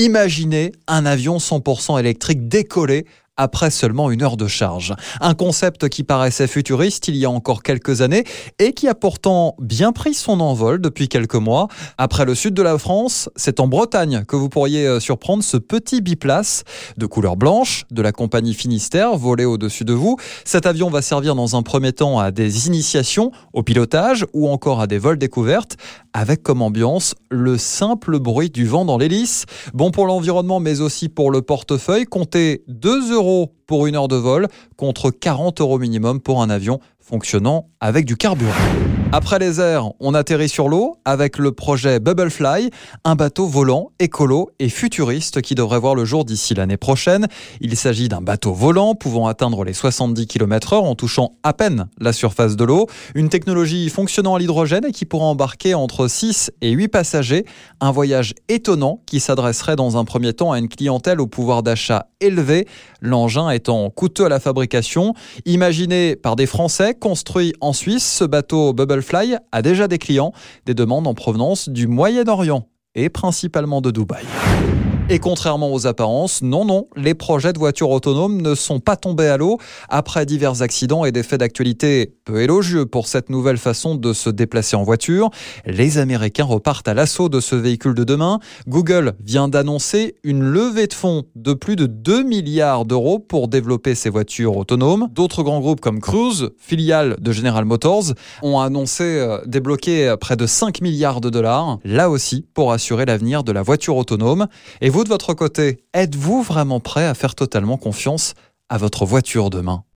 Imaginez un avion 100% électrique décoller après seulement une heure de charge. Un concept qui paraissait futuriste il y a encore quelques années et qui a pourtant bien pris son envol depuis quelques mois. Après le sud de la France, c'est en Bretagne que vous pourriez euh, surprendre ce petit biplace de couleur blanche de la compagnie Finistère volé au-dessus de vous. Cet avion va servir dans un premier temps à des initiations au pilotage ou encore à des vols découvertes avec comme ambiance le simple bruit du vent dans l'hélice. Bon pour l'environnement mais aussi pour le portefeuille. Comptez 2 euros pour une heure de vol contre 40 euros minimum pour un avion fonctionnant avec du carburant. Après les airs, on atterrit sur l'eau avec le projet Bubblefly, un bateau volant, écolo et futuriste qui devrait voir le jour d'ici l'année prochaine. Il s'agit d'un bateau volant pouvant atteindre les 70 km/h en touchant à peine la surface de l'eau. Une technologie fonctionnant à l'hydrogène et qui pourra embarquer entre 6 et 8 passagers. Un voyage étonnant qui s'adresserait dans un premier temps à une clientèle au pouvoir d'achat élevé, l'engin étant coûteux à la fabrication. Imaginé par des Français, construit en Suisse, ce bateau Bubblefly a déjà des clients, des demandes en provenance du Moyen-Orient et principalement de Dubaï. Et contrairement aux apparences, non, non, les projets de voitures autonomes ne sont pas tombés à l'eau après divers accidents et des faits d'actualité peu élogieux pour cette nouvelle façon de se déplacer en voiture. Les Américains repartent à l'assaut de ce véhicule de demain. Google vient d'annoncer une levée de fonds de plus de 2 milliards d'euros pour développer ces voitures autonomes. D'autres grands groupes comme Cruise, filiale de General Motors, ont annoncé euh, débloquer près de 5 milliards de dollars, là aussi pour assurer l'avenir de la voiture autonome. Et de votre côté, êtes-vous vraiment prêt à faire totalement confiance à votre voiture demain?